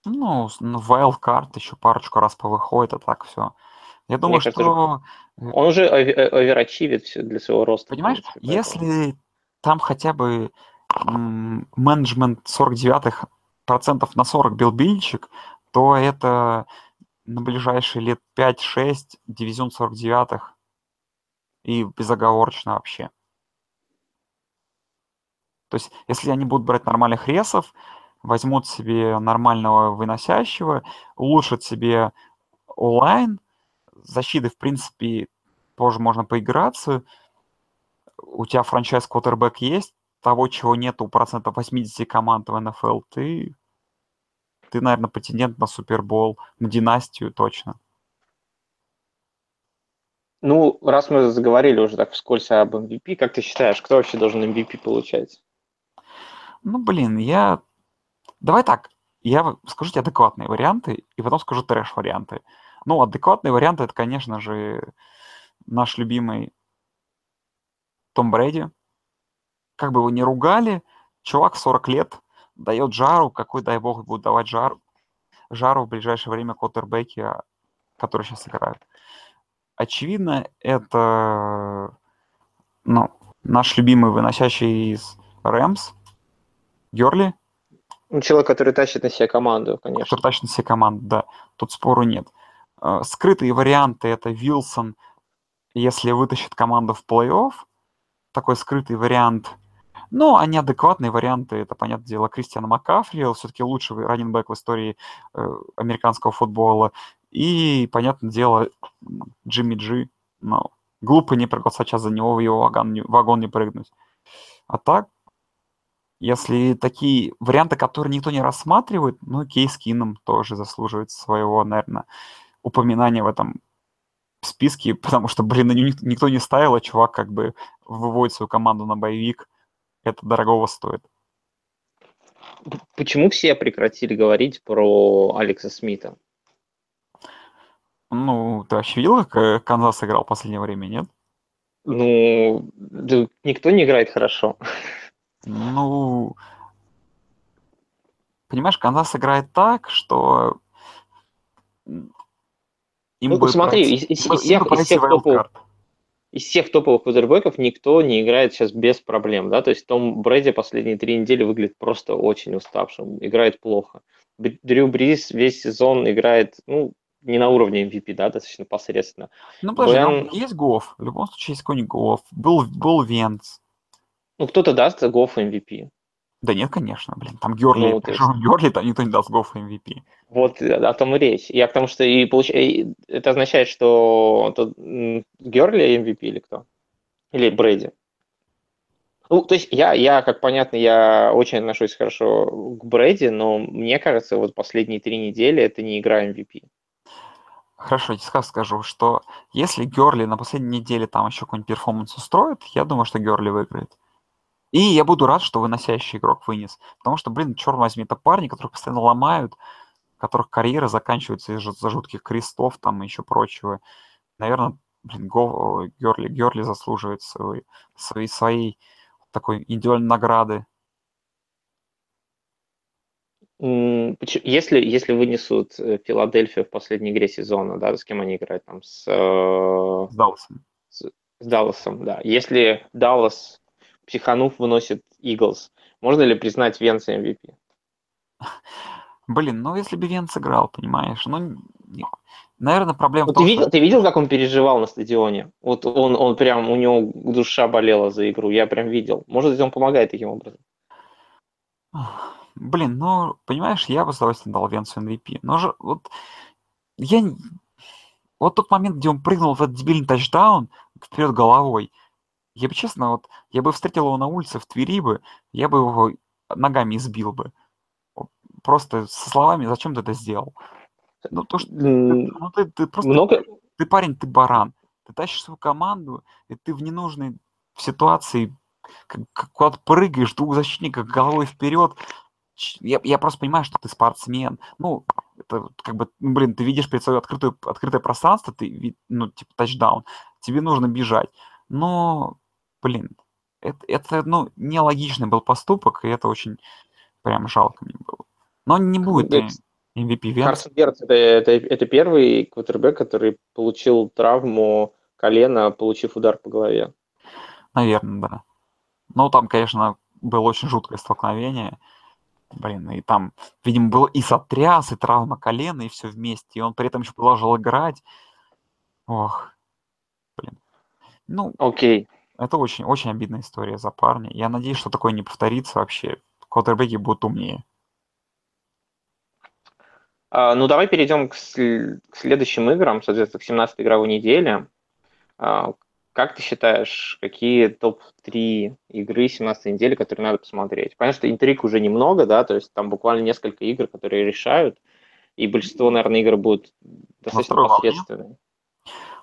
Ну, ну, wildcard еще парочку раз повыходит, а так все. Я думаю, кажется, что, Он уже э, оверачивит всё для своего роста. понимаешь, принципе, если там хотя бы менеджмент 49-х процентов на 40 бил Бильчик, то это на ближайшие лет 5-6 дивизион 49-х и безоговорочно вообще. То есть, если они будут брать нормальных ресов, возьмут себе нормального выносящего, улучшат себе онлайн, защиты, в принципе, тоже можно поиграться. У тебя франчайз квотербек есть, того, чего нет у процентов 80 команд в НФЛ, ты, ты, наверное, претендент на Супербол, на династию точно. Ну, раз мы заговорили уже так вскользь об MVP, как ты считаешь, кто вообще должен MVP получать? Ну, блин, я... Давай так, я скажу тебе адекватные варианты, и потом скажу трэш-варианты. Ну, адекватные варианты, это, конечно же, наш любимый Том Брэди. Как бы его ни ругали, чувак 40 лет дает жару, какой, дай бог, будет давать жару, жару в ближайшее время квотербеки, а, которые сейчас играют. Очевидно, это ну, наш любимый выносящий из Рэмс, Герли, Ну, человек, который тащит на себя команду, который конечно. тащит на все команды, да, тут спору нет. Э, Скрытые варианты это Вилсон, если вытащит команду в плей-офф, такой скрытый вариант. Ну, а неадекватные варианты, это, понятное дело, Кристиан Маккафри, все-таки лучший раннинбэк в истории э, американского футбола. И, понятное дело, Джимми Джи. Ну, глупо не проголосовать сейчас за него, в его вагон не, вагон не прыгнуть. А так, если такие варианты, которые никто не рассматривает, ну, Кейс Кином тоже заслуживает своего, наверное, упоминания в этом списке, потому что, блин, на него ник- никто не ставил, а чувак как бы выводит свою команду на боевик. Это дорогого стоит. Почему все прекратили говорить про Алекса Смита? Ну, ты вообще видел, как э, Канзас играл в последнее время, нет? Ну, да никто не играет хорошо. Ну, понимаешь, Канзас играет так, что им Ну, бы смотри, пройти- из- из- всех- из всех топовых-. Из всех топовых квотербеков никто не играет сейчас без проблем, да, то есть Том Брэди последние три недели выглядит просто очень уставшим, играет плохо. Дрю Брис весь сезон играет, ну, не на уровне MVP, да, достаточно посредственно. Ну, подожди, Бен- есть Гофф. В любом случае есть какой-нибудь Гофф. Был, был Венц. Ну, кто-то даст Гофф MVP. Да нет, конечно, блин. Там Герли, Ну, то есть- причем Герли, там никто не даст Гофф MVP. Вот о том и речь. Я к тому, что и получ... это означает, что м, Герли MVP или кто? Или Брэди? Ну, то есть я, я, как понятно, я очень отношусь хорошо к Брэди, но мне кажется, вот последние три недели это не игра MVP. Хорошо, я сразу скажу, что если Герли на последней неделе там еще какой-нибудь перформанс устроит, я думаю, что Герли выиграет. И я буду рад, что выносящий игрок вынес. Потому что, блин, черт возьми, это парни, которых постоянно ломают, которых карьера заканчивается из-за жутких крестов там и еще прочего. Наверное, блин, Герли, Герли заслуживает своей, своей, своей такой идеальной награды. Если, если вынесут э, Филадельфию в последней игре сезона, да, с кем они играют там? С, э, с Далласом. С, с Далласом, да. Если Даллас, психанув, выносит Иглс, можно ли признать Венца MVP? Блин, ну если бы Венц играл, понимаешь, ну, наверное, проблема ну, в том, ты, видел, что... ты видел, как он переживал на стадионе? Вот он, он прям, у него душа болела за игру, я прям видел. Может быть, он помогает таким образом. Блин, ну, понимаешь, я бы с удовольствием дал Венцу MVP. Но же вот я... Вот тот момент, где он прыгнул в этот дебильный тачдаун вперед головой, я бы, честно, вот, я бы встретил его на улице в Твери бы, я бы его ногами избил бы. Просто со словами, зачем ты это сделал? Ну, то, что... Ну, ты, ты просто... Много... Ты парень, ты баран. Ты тащишь свою команду, и ты в ненужной ситуации как, как куда-то прыгаешь, двух защитников головой вперед, я, я просто понимаю, что ты спортсмен. Ну, это как бы, ну, блин, ты видишь перед собой открытое, открытое пространство, ты, ну, типа, тачдаун, тебе нужно бежать. Но, блин, это, это ну, нелогичный был поступок, и это очень прям жалко мне было. Но не будет MVP Венс. Карсон Герц это, это, это первый квотербек, который получил травму колена, получив удар по голове. Наверное, да. Ну, там, конечно, было очень жуткое столкновение. Блин, и там, видимо, был и сотряс, и травма колена, и все вместе. И он при этом еще продолжал играть. Ох, блин. Ну, окей. Это очень, очень обидная история за парня. Я надеюсь, что такое не повторится вообще. Квотербеки будут умнее. А, ну, давай перейдем к, к следующим играм, соответственно, к 17 игровой неделе. А, как ты считаешь, какие топ-3 игры 17 недели, которые надо посмотреть? Понятно, что интриг уже немного, да, то есть там буквально несколько игр, которые решают, и большинство, наверное, игр будут достаточно Настрой посредственные.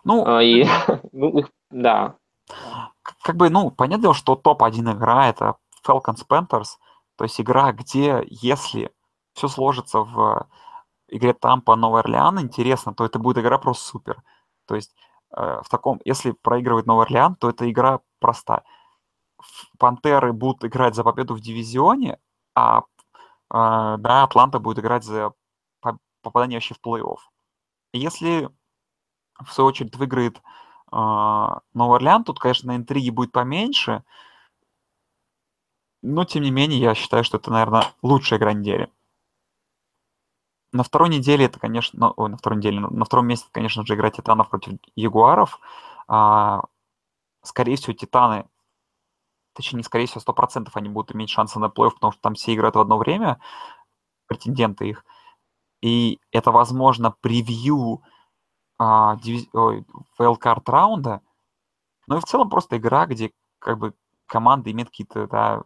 Ну, а, и, ну, да. Как бы, ну, понятно, что топ-1 игра это Falcons Panthers, то есть игра, где если все сложится в игре Тампа Новый Орлеан интересно, то это будет игра просто супер. То есть в таком, если проигрывает Новый Орлеан, то эта игра проста. Пантеры будут играть за победу в дивизионе, а э, да, Атланта будет играть за попадание вообще в плей-офф. Если, в свою очередь, выиграет э, Новый Орлеан, тут, конечно, интриги будет поменьше, но, тем не менее, я считаю, что это, наверное, лучшая игра недели. На второй неделе это, конечно, ну, ой, на второй неделе, на втором месте, конечно же, игра Титанов против Ягуаров. А, скорее всего, Титаны, точнее, не скорее всего, 100% они будут иметь шансы на плей потому что там все играют в одно время, претенденты их. И это, возможно, превью а, диви... wildcard раунда, но и в целом просто игра, где как бы команда имеет какие-то да,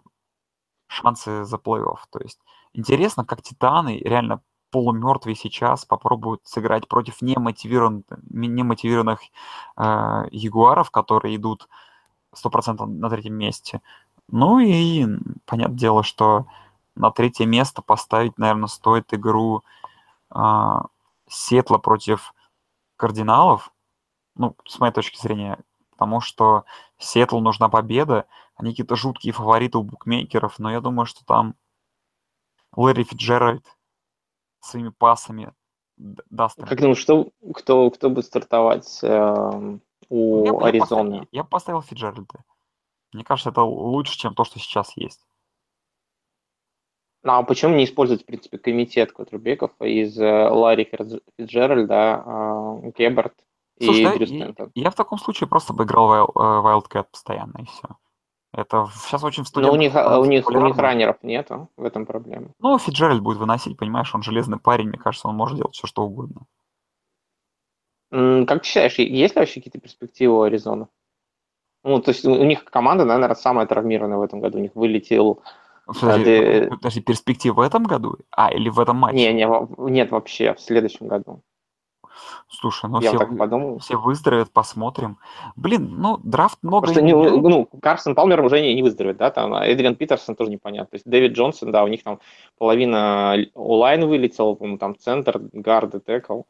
шансы за плей-офф. То есть интересно, как Титаны реально полумертвые сейчас попробуют сыграть против немотивированных, немотивированных э, ягуаров, которые идут 100% на третьем месте. Ну и понятное дело, что на третье место поставить, наверное, стоит игру э, Сетла против кардиналов. Ну, с моей точки зрения, потому что Сетлу нужна победа. Они какие-то жуткие фавориты у букмекеров, но я думаю, что там Лэри Фиджеральд своими пасами даст. Как думаешь, что, кто, кто будет стартовать э, у я, Аризоны? Я, я поставил Фиджеральда. Мне кажется, это лучше, чем то, что сейчас есть. Ну, а почему не использовать, в принципе, комитет квотербеков из э, Ларри Фиджеральда, э, Геббард и Слушай, Дрю? Я, я в таком случае просто бы играл э, Wildcat постоянно, и все. Это сейчас очень в Но у них, у них, у них раннеров нету, в этом проблема. Ну, Фиджеральд будет выносить, понимаешь, он железный парень, мне кажется, он может делать все, что угодно. Как ты считаешь, есть ли вообще какие-то перспективы у Аризоны? Ну, то есть у них команда, наверное, самая травмированная в этом году. У них вылетел... Подожди, ты... подожди перспективы в этом году? А, или в этом матче? Не, не, нет, вообще, в следующем году. Слушай, ну Я все, так подумал. все выздоровеют, посмотрим. Блин, ну, драфт много... Просто не, ну, Карсон Палмер уже не, не выздоровеет, да, там а Эдриан Питерсон тоже непонятно. То есть Дэвид Джонсон, да, у них там половина онлайн вылетела, там центр, гарды, текл.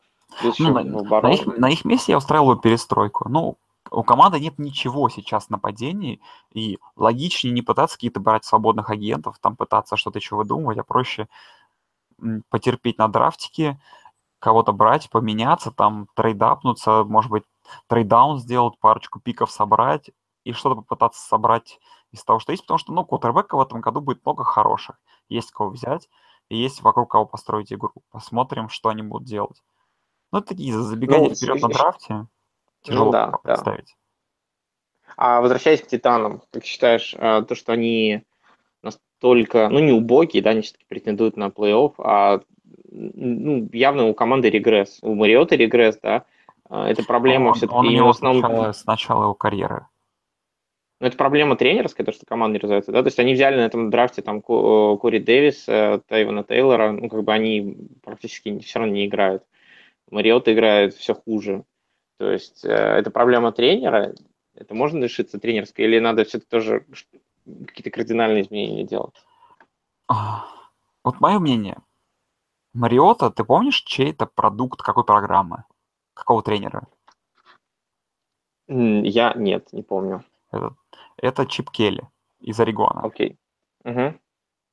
Ну, на, на, их, на их месте я устраиваю перестройку. Ну, у команды нет ничего сейчас в нападении, и логичнее не пытаться какие-то брать свободных агентов, там пытаться что-то еще выдумывать, а проще потерпеть на драфтике, кого-то брать, поменяться, там трейдапнуться, может быть, трейдаун сделать, парочку пиков собрать и что-то попытаться собрать из того, что есть, потому что, ну, квотербека в этом году будет много хороших. Есть кого взять, и есть вокруг кого построить игру. Посмотрим, что они будут делать. Ну, такие забегания ну, вперед на драфте. Ну тяжело ну, да, представить. Да. А возвращаясь к Титанам, как считаешь, э, то, что они настолько, ну, не убогие, да, они все-таки претендуют на плей-офф, а ну, явно у команды регресс, у Мариота регресс, да, а, это проблема он, все-таки он в основном... Сначала, с начала его карьеры. Ну, это проблема тренерская, то, что команда не развивается, да, то есть они взяли на этом драфте там Кори Дэвис, Тайвана Тейлора, ну, как бы они практически все равно не играют. Мариот играет все хуже. То есть э, это проблема тренера, это можно лишиться тренерской, или надо все-таки тоже какие-то кардинальные изменения делать? Вот мое мнение. Мариота, ты помнишь, чей это продукт какой программы? Какого тренера? Я нет, не помню. Это, это Чип Келли из Орегона. Окей. Угу.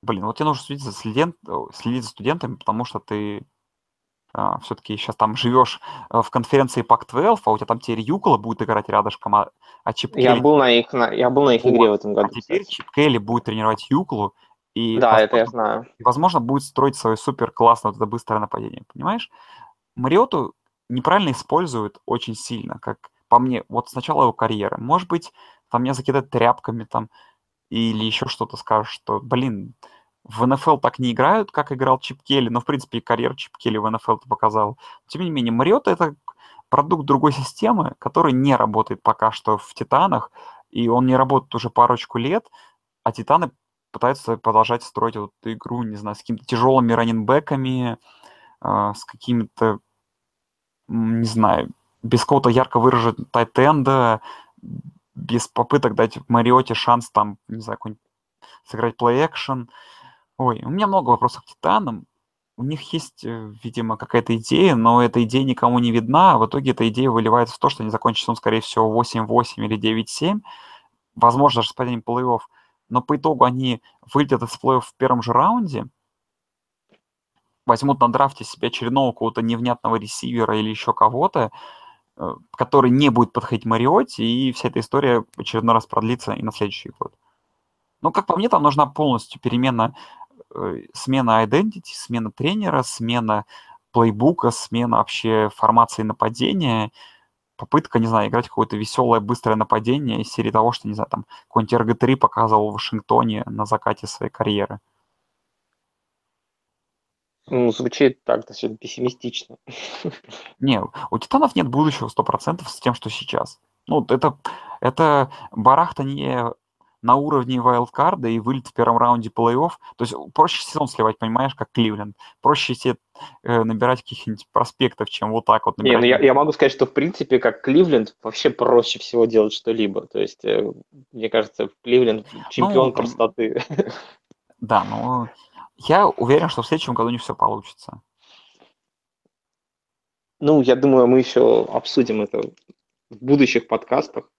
Блин, вот тебе нужно следить за, студент, следить за студентами, потому что ты а, все-таки сейчас там живешь э, в конференции Pac-12, а у тебя там теперь Юкола будет играть рядышком, а, а Чип я Келли... Был на их, на, я был на их вот. игре в этом году. А теперь кстати. Чип Келли будет тренировать Юклу, и, да, возможно, это я знаю. И, возможно, будет строить свое супер классное вот это быстрое нападение, понимаешь? Мариоту неправильно используют очень сильно, как по мне, вот с начала его карьеры. Может быть, там меня закидать тряпками там или еще что-то скажут, что, блин, в НФЛ так не играют, как играл Чип Келли, но, в принципе, и карьеру Чип Келли в НФЛ это показал. Тем не менее, Мариота — это продукт другой системы, который не работает пока что в «Титанах», и он не работает уже парочку лет, а «Титаны» пытаются продолжать строить вот эту игру, не знаю, с какими-то тяжелыми раненбеками, э, с какими-то, не знаю, без какого-то ярко выраженного тайтенда, без попыток дать Мариоте шанс там, не знаю, сыграть плей-экшен. Ой, у меня много вопросов к Титанам. У них есть, э, видимо, какая-то идея, но эта идея никому не видна, а в итоге эта идея выливается в то, что они закончат, он, скорее всего, 8-8 или 9-7, возможно, даже с падением плей-офф но по итогу они выйдут из плей в первом же раунде, возьмут на драфте себе очередного какого-то невнятного ресивера или еще кого-то, э, который не будет подходить Мариотти, и вся эта история очередной раз продлится и на следующий год. Ну, как по мне, там нужна полностью перемена, э, смена identity, смена тренера, смена плейбука, смена вообще формации нападения – попытка, не знаю, играть какое-то веселое, быстрое нападение из серии того, что, не знаю, там, какой-нибудь RG3 показывал в Вашингтоне на закате своей карьеры. Ну, звучит так достаточно пессимистично. Не, у Титанов нет будущего 100% с тем, что сейчас. Ну, это, это барахта не на уровне вайлдкарда и вылет в первом раунде плей-офф. То есть проще сезон сливать, понимаешь, как Кливленд. Проще себе э, набирать каких-нибудь проспектов, чем вот так вот набирать. Не, ну я, я могу сказать, что в принципе, как Кливленд, вообще проще всего делать что-либо. То есть, э, мне кажется, Кливленд чемпион ну, простоты. Да, ну я уверен, что в следующем году не все получится. Ну, я думаю, мы еще обсудим это в будущих подкастах.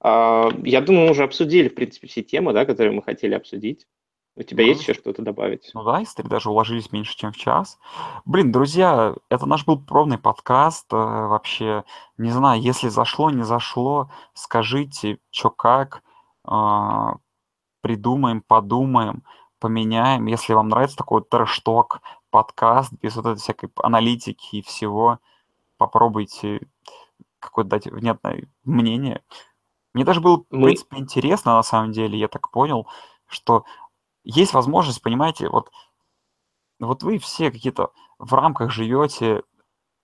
А, я думаю, мы уже обсудили, в принципе, все темы, да, которые мы хотели обсудить. У тебя ну, есть еще что-то добавить? Ну да, если даже уложились меньше, чем в час. Блин, друзья, это наш был пробный подкаст. Э, вообще, не знаю, если зашло, не зашло, скажите, что как. Э, придумаем, подумаем, поменяем. Если вам нравится такой трэш-ток, подкаст, без вот этой всякой аналитики и всего, попробуйте какое-то дать внятное мнение. Мне даже было, в принципе, интересно, на самом деле, я так понял, что есть возможность, понимаете, вот, вот вы все какие-то в рамках живете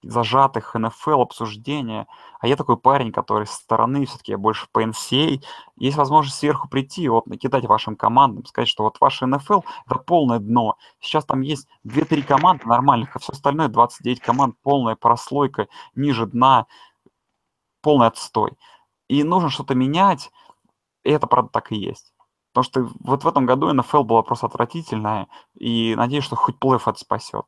зажатых НФЛ обсуждения, а я такой парень, который со стороны все-таки я больше по NCA, есть возможность сверху прийти, вот накидать вашим командам, сказать, что вот ваш НФЛ это полное дно. Сейчас там есть 2-3 команды нормальных, а все остальное 29 команд, полная прослойка, ниже дна, полный отстой и нужно что-то менять, и это, правда, так и есть. Потому что вот в этом году НФЛ была просто отвратительная, и надеюсь, что хоть плей это спасет.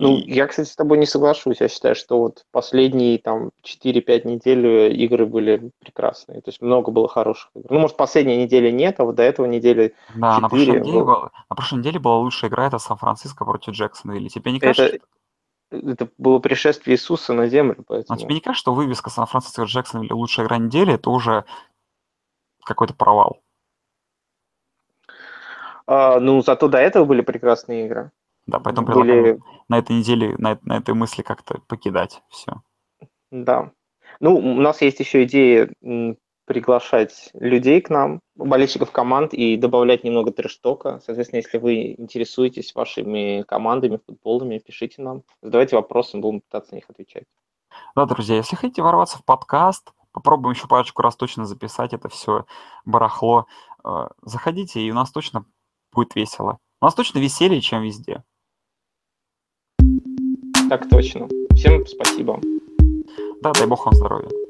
Ну, И- я, кстати, с тобой не соглашусь. Я считаю, что вот последние там 4-5 недель э, игры были прекрасные. То есть много было хороших игр. Ну, может, последней недели нет, а вот до этого недели Да, на прошлой, неделе было. была, на прошлой неделе была лучшая игра, это Сан-Франциско против Джексонвилля. Тебе не кажется, это, это было пришествие Иисуса на землю, Но поэтому... тебе не кажется, что вывеска Сан-Франциско Джексонвилля лучшая игра недели, это уже какой-то провал? А, ну, зато до этого были прекрасные игры. Да, поэтому Были, предлагаю на этой неделе, на, на этой мысли как-то покидать все. да. Ну, у нас есть еще идея приглашать людей к нам, болельщиков команд, и добавлять немного трэш-тока. Соответственно, если вы интересуетесь вашими командами футболными, пишите нам, задавайте вопросы, мы будем пытаться на них отвечать. Да, друзья, если хотите ворваться в подкаст, попробуем еще парочку раз точно записать это все барахло, э, заходите, и у нас точно будет весело. У нас точно веселее, чем везде. Так точно. Всем спасибо. Да, дай бог вам здоровья.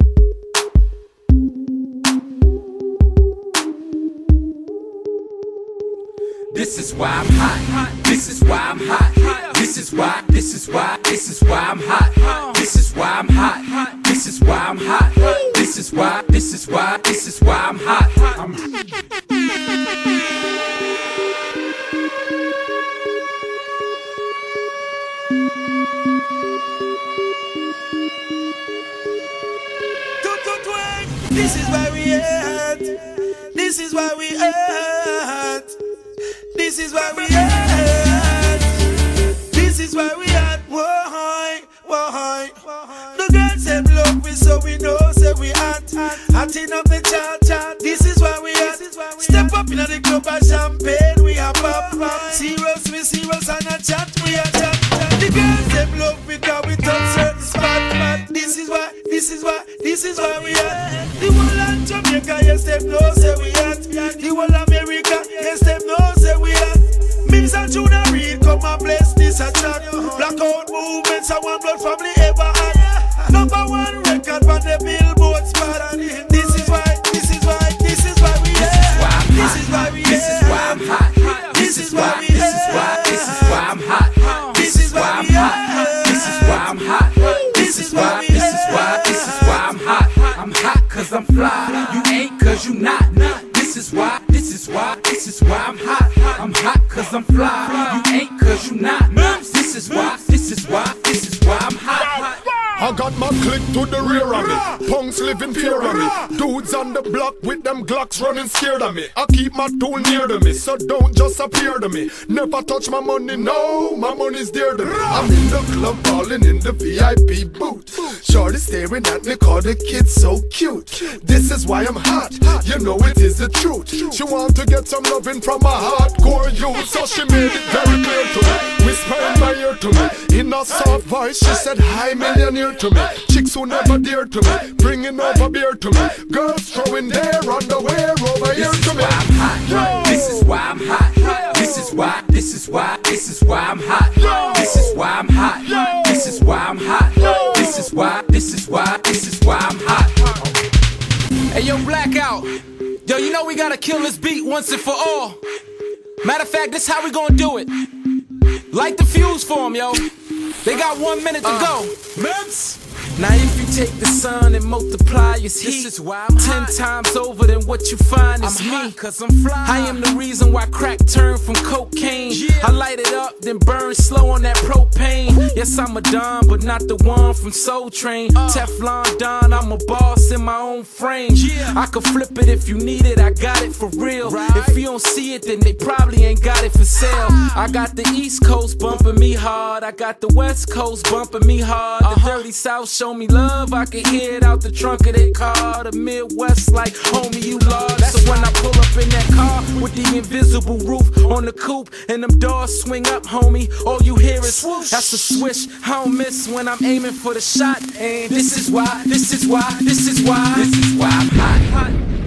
This is why I'm hot. This is why I'm hot. This is why, this is why, this is why I'm hot. This is why I'm hot. This is why I'm hot. This is why, this is why, Running scared of me. I keep my tool near to me, so don't just appear to me. Never touch my money, no, my money's dear to me. I'm in the club balling in the VIP booth. Shorty staring at me, call the kid so cute. This is why I'm hot, you know it is the truth. She want to get some loving from a hardcore youth, so she made it very clear to me. Whisper in my ear to me, in a soft voice, she said, Hi, millionaire to me. Chicks who never dare to me, bringing over beer to me. Girls throwing their underwear over here This to is me. why I'm hot. This is why I'm hot. This is why, this is why, this is why I'm hot. This is why I'm hot. This is why I'm hot. This is why, this is why, this is why I'm hot. Hey, yo, Blackout. Yo, you know we gotta kill this beat once and for all. Matter of fact, this how we gonna do it. Light the fuse for 'em, yo. They got one minute to uh, go. Mims. Now if you take the sun and multiply its heat, is why I'm ten hot. times over than what you find is I'm me. 'cause I'm fly. I am the reason why crack turned from cocaine. Yeah. I light it up, then burn slow on that propane. Yes, I'm a Don, but not the one from Soul Train. Uh. Teflon Don, I'm a boss in my own frame. Yeah. I could flip it if you need it, I got it for real. Right. If you don't see it, then they probably ain't got it for sale. Ah. I got the East Coast bumping me hard, I got the West Coast bumping me hard. The uh-huh. dirty South show me love, I can hear it out the trunk of their car. The Midwest, like, homie, you large. So when I pull up in that car with the invisible roof on the coupe and them doors swing up, homie, all you hear is swoosh. That's a swish. I don't miss when I'm aiming for the shot. And this is why, this is why, this is why. This is why I'm hot.